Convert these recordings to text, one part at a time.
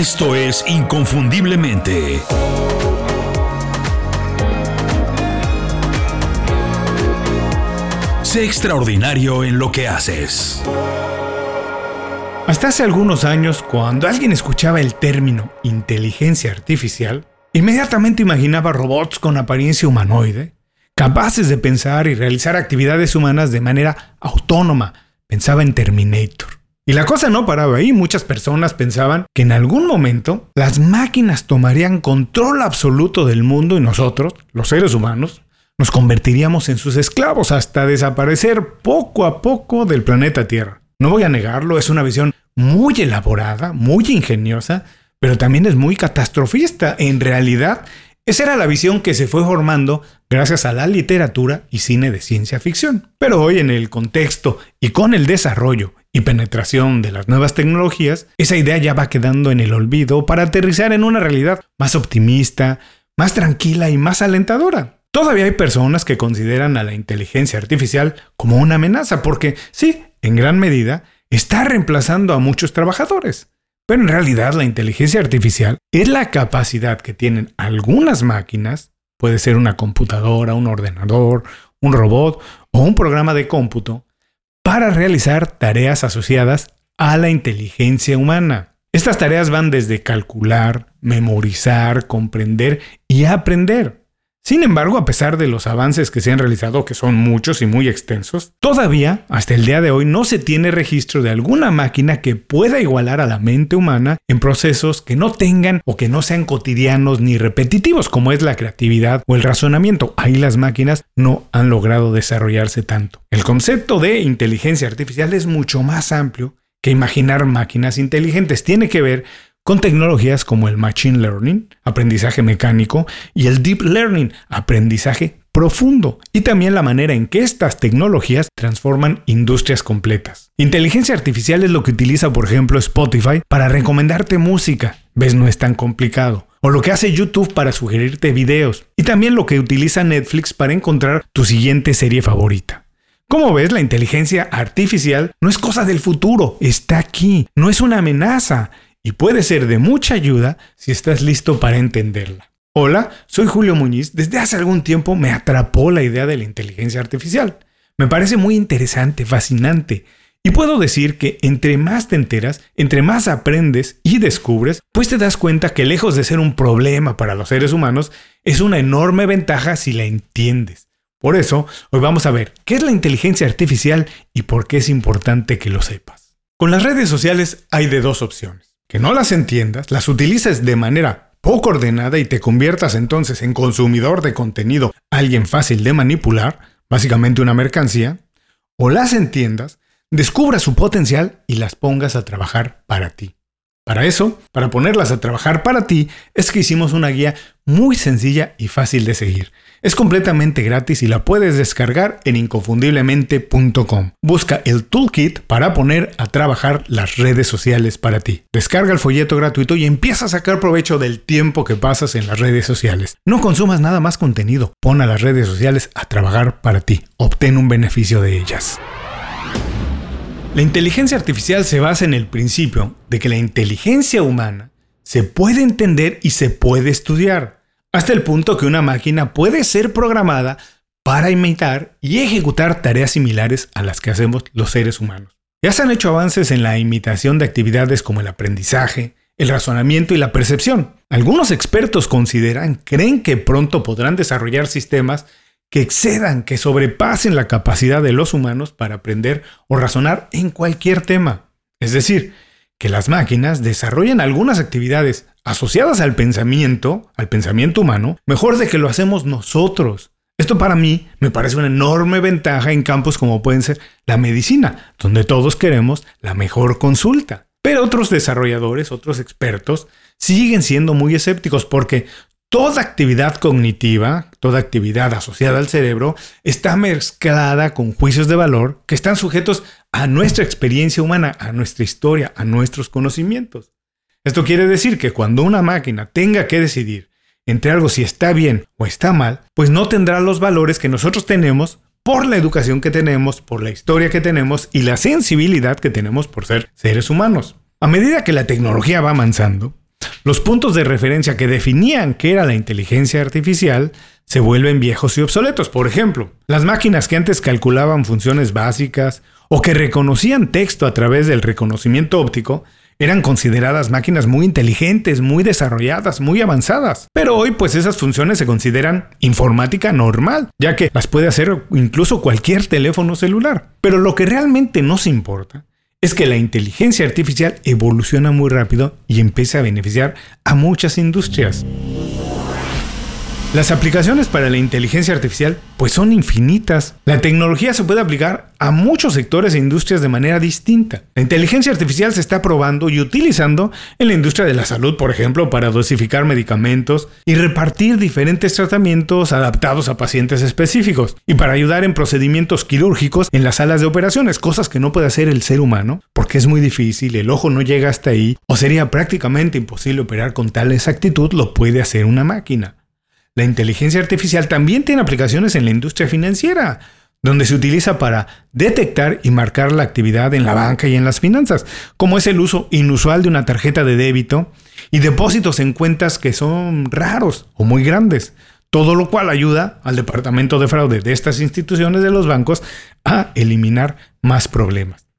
Esto es Inconfundiblemente. Sé extraordinario en lo que haces. Hasta hace algunos años, cuando alguien escuchaba el término inteligencia artificial, inmediatamente imaginaba robots con apariencia humanoide, capaces de pensar y realizar actividades humanas de manera autónoma. Pensaba en Terminator. Y la cosa no paraba ahí, muchas personas pensaban que en algún momento las máquinas tomarían control absoluto del mundo y nosotros, los seres humanos, nos convertiríamos en sus esclavos hasta desaparecer poco a poco del planeta Tierra. No voy a negarlo, es una visión muy elaborada, muy ingeniosa, pero también es muy catastrofista. En realidad, esa era la visión que se fue formando gracias a la literatura y cine de ciencia ficción. Pero hoy en el contexto y con el desarrollo y penetración de las nuevas tecnologías, esa idea ya va quedando en el olvido para aterrizar en una realidad más optimista, más tranquila y más alentadora. Todavía hay personas que consideran a la inteligencia artificial como una amenaza porque sí, en gran medida, está reemplazando a muchos trabajadores. Pero en realidad la inteligencia artificial es la capacidad que tienen algunas máquinas, puede ser una computadora, un ordenador, un robot o un programa de cómputo, para realizar tareas asociadas a la inteligencia humana. Estas tareas van desde calcular, memorizar, comprender y aprender. Sin embargo, a pesar de los avances que se han realizado, que son muchos y muy extensos, todavía, hasta el día de hoy, no se tiene registro de alguna máquina que pueda igualar a la mente humana en procesos que no tengan o que no sean cotidianos ni repetitivos, como es la creatividad o el razonamiento. Ahí las máquinas no han logrado desarrollarse tanto. El concepto de inteligencia artificial es mucho más amplio que imaginar máquinas inteligentes. Tiene que ver con tecnologías como el Machine Learning, aprendizaje mecánico, y el Deep Learning, aprendizaje profundo, y también la manera en que estas tecnologías transforman industrias completas. Inteligencia artificial es lo que utiliza, por ejemplo, Spotify para recomendarte música. ¿Ves? No es tan complicado. O lo que hace YouTube para sugerirte videos. Y también lo que utiliza Netflix para encontrar tu siguiente serie favorita. Como ves, la inteligencia artificial no es cosa del futuro, está aquí, no es una amenaza, y puede ser de mucha ayuda si estás listo para entenderla. Hola, soy Julio Muñiz. Desde hace algún tiempo me atrapó la idea de la inteligencia artificial. Me parece muy interesante, fascinante. Y puedo decir que entre más te enteras, entre más aprendes y descubres, pues te das cuenta que lejos de ser un problema para los seres humanos, es una enorme ventaja si la entiendes. Por eso, hoy vamos a ver qué es la inteligencia artificial y por qué es importante que lo sepas. Con las redes sociales hay de dos opciones que no las entiendas, las utilices de manera poco ordenada y te conviertas entonces en consumidor de contenido, alguien fácil de manipular, básicamente una mercancía, o las entiendas, descubras su potencial y las pongas a trabajar para ti. Para eso, para ponerlas a trabajar para ti, es que hicimos una guía muy sencilla y fácil de seguir. Es completamente gratis y la puedes descargar en inconfundiblemente.com. Busca el toolkit para poner a trabajar las redes sociales para ti. Descarga el folleto gratuito y empieza a sacar provecho del tiempo que pasas en las redes sociales. No consumas nada más contenido, pon a las redes sociales a trabajar para ti. Obtén un beneficio de ellas. La inteligencia artificial se basa en el principio de que la inteligencia humana se puede entender y se puede estudiar hasta el punto que una máquina puede ser programada para imitar y ejecutar tareas similares a las que hacemos los seres humanos. Ya se han hecho avances en la imitación de actividades como el aprendizaje, el razonamiento y la percepción. Algunos expertos consideran, creen que pronto podrán desarrollar sistemas que excedan, que sobrepasen la capacidad de los humanos para aprender o razonar en cualquier tema. Es decir, que las máquinas desarrollen algunas actividades asociadas al pensamiento, al pensamiento humano, mejor de que lo hacemos nosotros. Esto para mí me parece una enorme ventaja en campos como pueden ser la medicina, donde todos queremos la mejor consulta. Pero otros desarrolladores, otros expertos, siguen siendo muy escépticos porque toda actividad cognitiva, toda actividad asociada al cerebro, está mezclada con juicios de valor que están sujetos a nuestra experiencia humana, a nuestra historia, a nuestros conocimientos. Esto quiere decir que cuando una máquina tenga que decidir entre algo si está bien o está mal, pues no tendrá los valores que nosotros tenemos por la educación que tenemos, por la historia que tenemos y la sensibilidad que tenemos por ser seres humanos. A medida que la tecnología va avanzando, los puntos de referencia que definían qué era la inteligencia artificial se vuelven viejos y obsoletos. Por ejemplo, las máquinas que antes calculaban funciones básicas o que reconocían texto a través del reconocimiento óptico eran consideradas máquinas muy inteligentes, muy desarrolladas, muy avanzadas. Pero hoy pues esas funciones se consideran informática normal, ya que las puede hacer incluso cualquier teléfono celular. Pero lo que realmente nos importa es que la inteligencia artificial evoluciona muy rápido y empieza a beneficiar a muchas industrias. Las aplicaciones para la inteligencia artificial pues son infinitas. La tecnología se puede aplicar a muchos sectores e industrias de manera distinta. La inteligencia artificial se está probando y utilizando en la industria de la salud, por ejemplo, para dosificar medicamentos y repartir diferentes tratamientos adaptados a pacientes específicos y para ayudar en procedimientos quirúrgicos en las salas de operaciones, cosas que no puede hacer el ser humano porque es muy difícil, el ojo no llega hasta ahí o sería prácticamente imposible operar con tal exactitud, lo puede hacer una máquina. La inteligencia artificial también tiene aplicaciones en la industria financiera, donde se utiliza para detectar y marcar la actividad en la banca y en las finanzas, como es el uso inusual de una tarjeta de débito y depósitos en cuentas que son raros o muy grandes, todo lo cual ayuda al departamento de fraude de estas instituciones de los bancos a eliminar más problemas.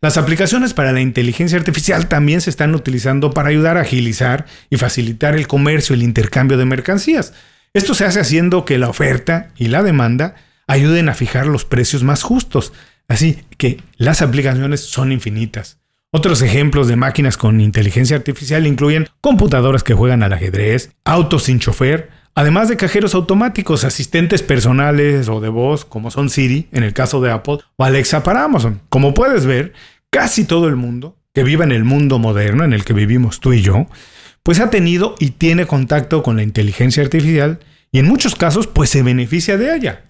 Las aplicaciones para la inteligencia artificial también se están utilizando para ayudar a agilizar y facilitar el comercio y el intercambio de mercancías. Esto se hace haciendo que la oferta y la demanda ayuden a fijar los precios más justos. Así que las aplicaciones son infinitas. Otros ejemplos de máquinas con inteligencia artificial incluyen computadoras que juegan al ajedrez, autos sin chofer, además de cajeros automáticos, asistentes personales o de voz, como son Siri en el caso de Apple, o Alexa para Amazon. Como puedes ver, casi todo el mundo que viva en el mundo moderno en el que vivimos tú y yo, pues ha tenido y tiene contacto con la inteligencia artificial y en muchos casos pues se beneficia de ella.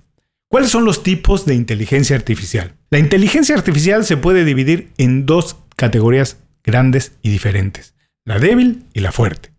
¿Cuáles son los tipos de inteligencia artificial? La inteligencia artificial se puede dividir en dos categorías grandes y diferentes, la débil y la fuerte.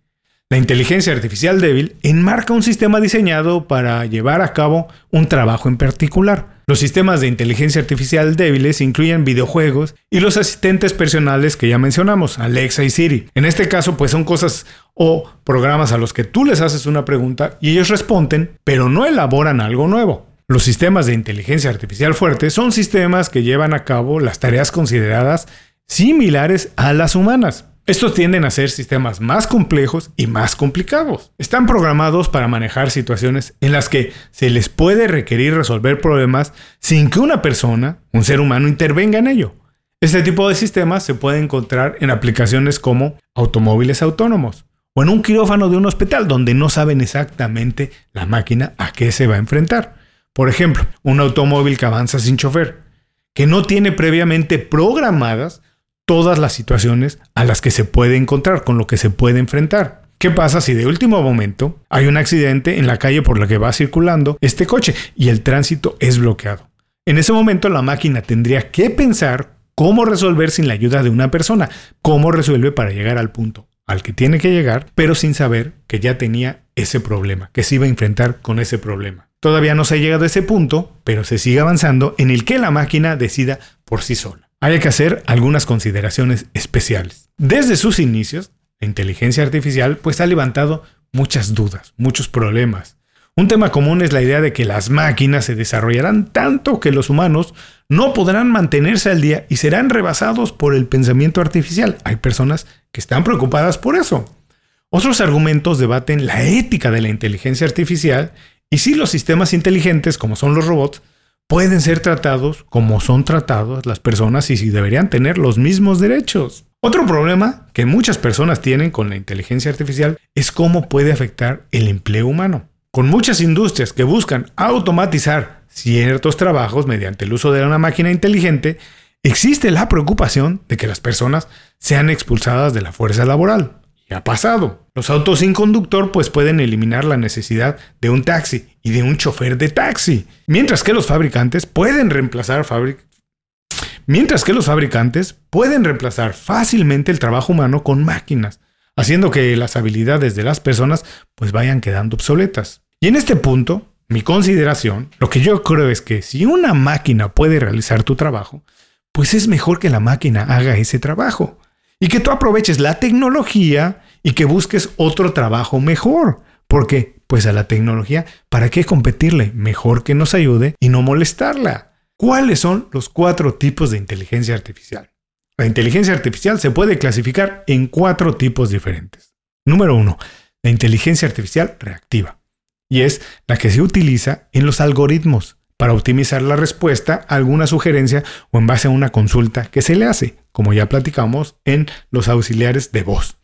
La inteligencia artificial débil enmarca un sistema diseñado para llevar a cabo un trabajo en particular. Los sistemas de inteligencia artificial débiles incluyen videojuegos y los asistentes personales que ya mencionamos, Alexa y Siri. En este caso, pues son cosas o programas a los que tú les haces una pregunta y ellos responden, pero no elaboran algo nuevo. Los sistemas de inteligencia artificial fuerte son sistemas que llevan a cabo las tareas consideradas similares a las humanas, estos tienden a ser sistemas más complejos y más complicados. Están programados para manejar situaciones en las que se les puede requerir resolver problemas sin que una persona, un ser humano, intervenga en ello. Este tipo de sistemas se puede encontrar en aplicaciones como automóviles autónomos o en un quirófano de un hospital donde no saben exactamente la máquina a qué se va a enfrentar. Por ejemplo, un automóvil que avanza sin chofer, que no tiene previamente programadas todas las situaciones a las que se puede encontrar, con lo que se puede enfrentar. ¿Qué pasa si de último momento hay un accidente en la calle por la que va circulando este coche y el tránsito es bloqueado? En ese momento la máquina tendría que pensar cómo resolver sin la ayuda de una persona, cómo resuelve para llegar al punto al que tiene que llegar, pero sin saber que ya tenía ese problema, que se iba a enfrentar con ese problema. Todavía no se ha llegado a ese punto, pero se sigue avanzando en el que la máquina decida por sí sola hay que hacer algunas consideraciones especiales. Desde sus inicios, la inteligencia artificial pues ha levantado muchas dudas, muchos problemas. Un tema común es la idea de que las máquinas se desarrollarán tanto que los humanos no podrán mantenerse al día y serán rebasados por el pensamiento artificial. Hay personas que están preocupadas por eso. Otros argumentos debaten la ética de la inteligencia artificial y si los sistemas inteligentes, como son los robots, pueden ser tratados como son tratados las personas y si deberían tener los mismos derechos. Otro problema que muchas personas tienen con la inteligencia artificial es cómo puede afectar el empleo humano. Con muchas industrias que buscan automatizar ciertos trabajos mediante el uso de una máquina inteligente, existe la preocupación de que las personas sean expulsadas de la fuerza laboral ha pasado. Los autos sin conductor pues pueden eliminar la necesidad de un taxi y de un chofer de taxi, mientras que los fabricantes pueden reemplazar mientras que los fabricantes pueden reemplazar fácilmente el trabajo humano con máquinas, haciendo que las habilidades de las personas pues vayan quedando obsoletas. Y en este punto, mi consideración, lo que yo creo es que si una máquina puede realizar tu trabajo, pues es mejor que la máquina haga ese trabajo y que tú aproveches la tecnología y que busques otro trabajo mejor. Porque, pues a la tecnología, ¿para qué competirle? Mejor que nos ayude y no molestarla. ¿Cuáles son los cuatro tipos de inteligencia artificial? La inteligencia artificial se puede clasificar en cuatro tipos diferentes. Número uno, la inteligencia artificial reactiva. Y es la que se utiliza en los algoritmos para optimizar la respuesta a alguna sugerencia o en base a una consulta que se le hace, como ya platicamos en los auxiliares de voz.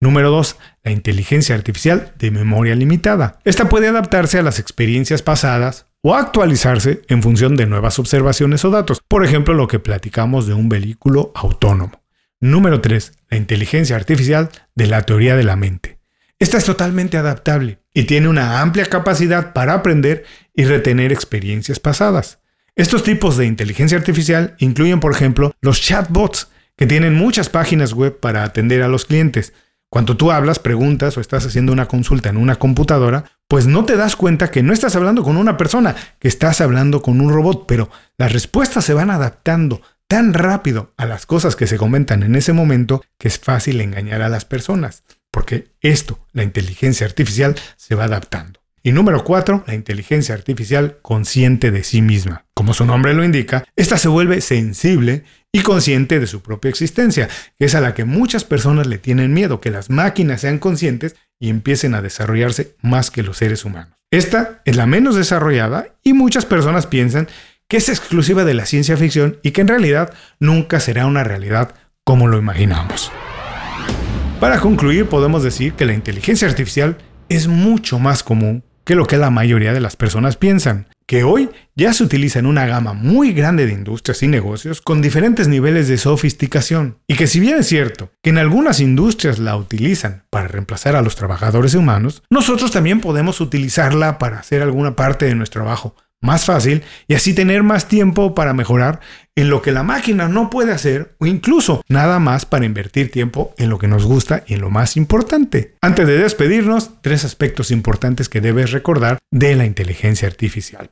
Número 2. La inteligencia artificial de memoria limitada. Esta puede adaptarse a las experiencias pasadas o actualizarse en función de nuevas observaciones o datos. Por ejemplo, lo que platicamos de un vehículo autónomo. Número 3. La inteligencia artificial de la teoría de la mente. Esta es totalmente adaptable y tiene una amplia capacidad para aprender y retener experiencias pasadas. Estos tipos de inteligencia artificial incluyen, por ejemplo, los chatbots, que tienen muchas páginas web para atender a los clientes. Cuando tú hablas, preguntas o estás haciendo una consulta en una computadora, pues no te das cuenta que no estás hablando con una persona, que estás hablando con un robot, pero las respuestas se van adaptando tan rápido a las cosas que se comentan en ese momento que es fácil engañar a las personas porque esto, la inteligencia artificial, se va adaptando. Y número cuatro, la inteligencia artificial consciente de sí misma. Como su nombre lo indica, esta se vuelve sensible y consciente de su propia existencia, que es a la que muchas personas le tienen miedo, que las máquinas sean conscientes y empiecen a desarrollarse más que los seres humanos. Esta es la menos desarrollada y muchas personas piensan que es exclusiva de la ciencia ficción y que en realidad nunca será una realidad como lo imaginamos. Para concluir, podemos decir que la inteligencia artificial es mucho más común que lo que la mayoría de las personas piensan, que hoy ya se utiliza en una gama muy grande de industrias y negocios con diferentes niveles de sofisticación, y que si bien es cierto que en algunas industrias la utilizan para reemplazar a los trabajadores humanos, nosotros también podemos utilizarla para hacer alguna parte de nuestro trabajo más fácil y así tener más tiempo para mejorar en lo que la máquina no puede hacer o incluso nada más para invertir tiempo en lo que nos gusta y en lo más importante. Antes de despedirnos, tres aspectos importantes que debes recordar de la inteligencia artificial.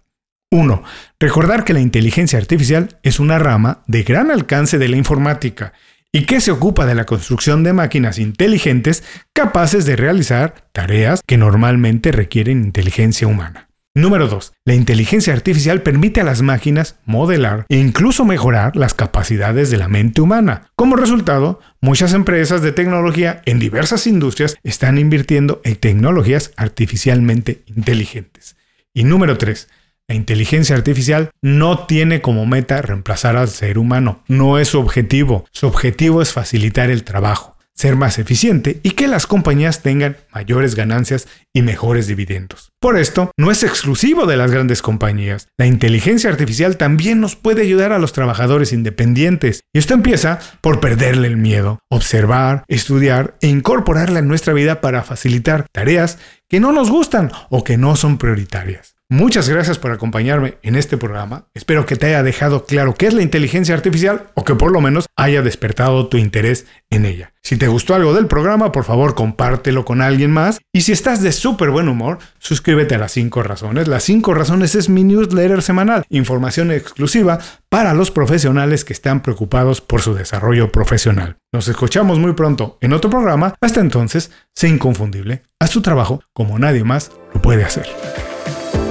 1. Recordar que la inteligencia artificial es una rama de gran alcance de la informática y que se ocupa de la construcción de máquinas inteligentes capaces de realizar tareas que normalmente requieren inteligencia humana. Número 2. La inteligencia artificial permite a las máquinas modelar e incluso mejorar las capacidades de la mente humana. Como resultado, muchas empresas de tecnología en diversas industrias están invirtiendo en tecnologías artificialmente inteligentes. Y número 3. La inteligencia artificial no tiene como meta reemplazar al ser humano, no es su objetivo, su objetivo es facilitar el trabajo ser más eficiente y que las compañías tengan mayores ganancias y mejores dividendos. Por esto, no es exclusivo de las grandes compañías. La inteligencia artificial también nos puede ayudar a los trabajadores independientes. Y esto empieza por perderle el miedo, observar, estudiar e incorporarla en nuestra vida para facilitar tareas que no nos gustan o que no son prioritarias. Muchas gracias por acompañarme en este programa. Espero que te haya dejado claro qué es la inteligencia artificial o que por lo menos haya despertado tu interés en ella. Si te gustó algo del programa, por favor compártelo con alguien más. Y si estás de súper buen humor, suscríbete a las 5 razones. Las 5 razones es mi newsletter semanal, información exclusiva para los profesionales que están preocupados por su desarrollo profesional. Nos escuchamos muy pronto en otro programa. Hasta entonces, sé inconfundible. Haz tu trabajo como nadie más lo puede hacer.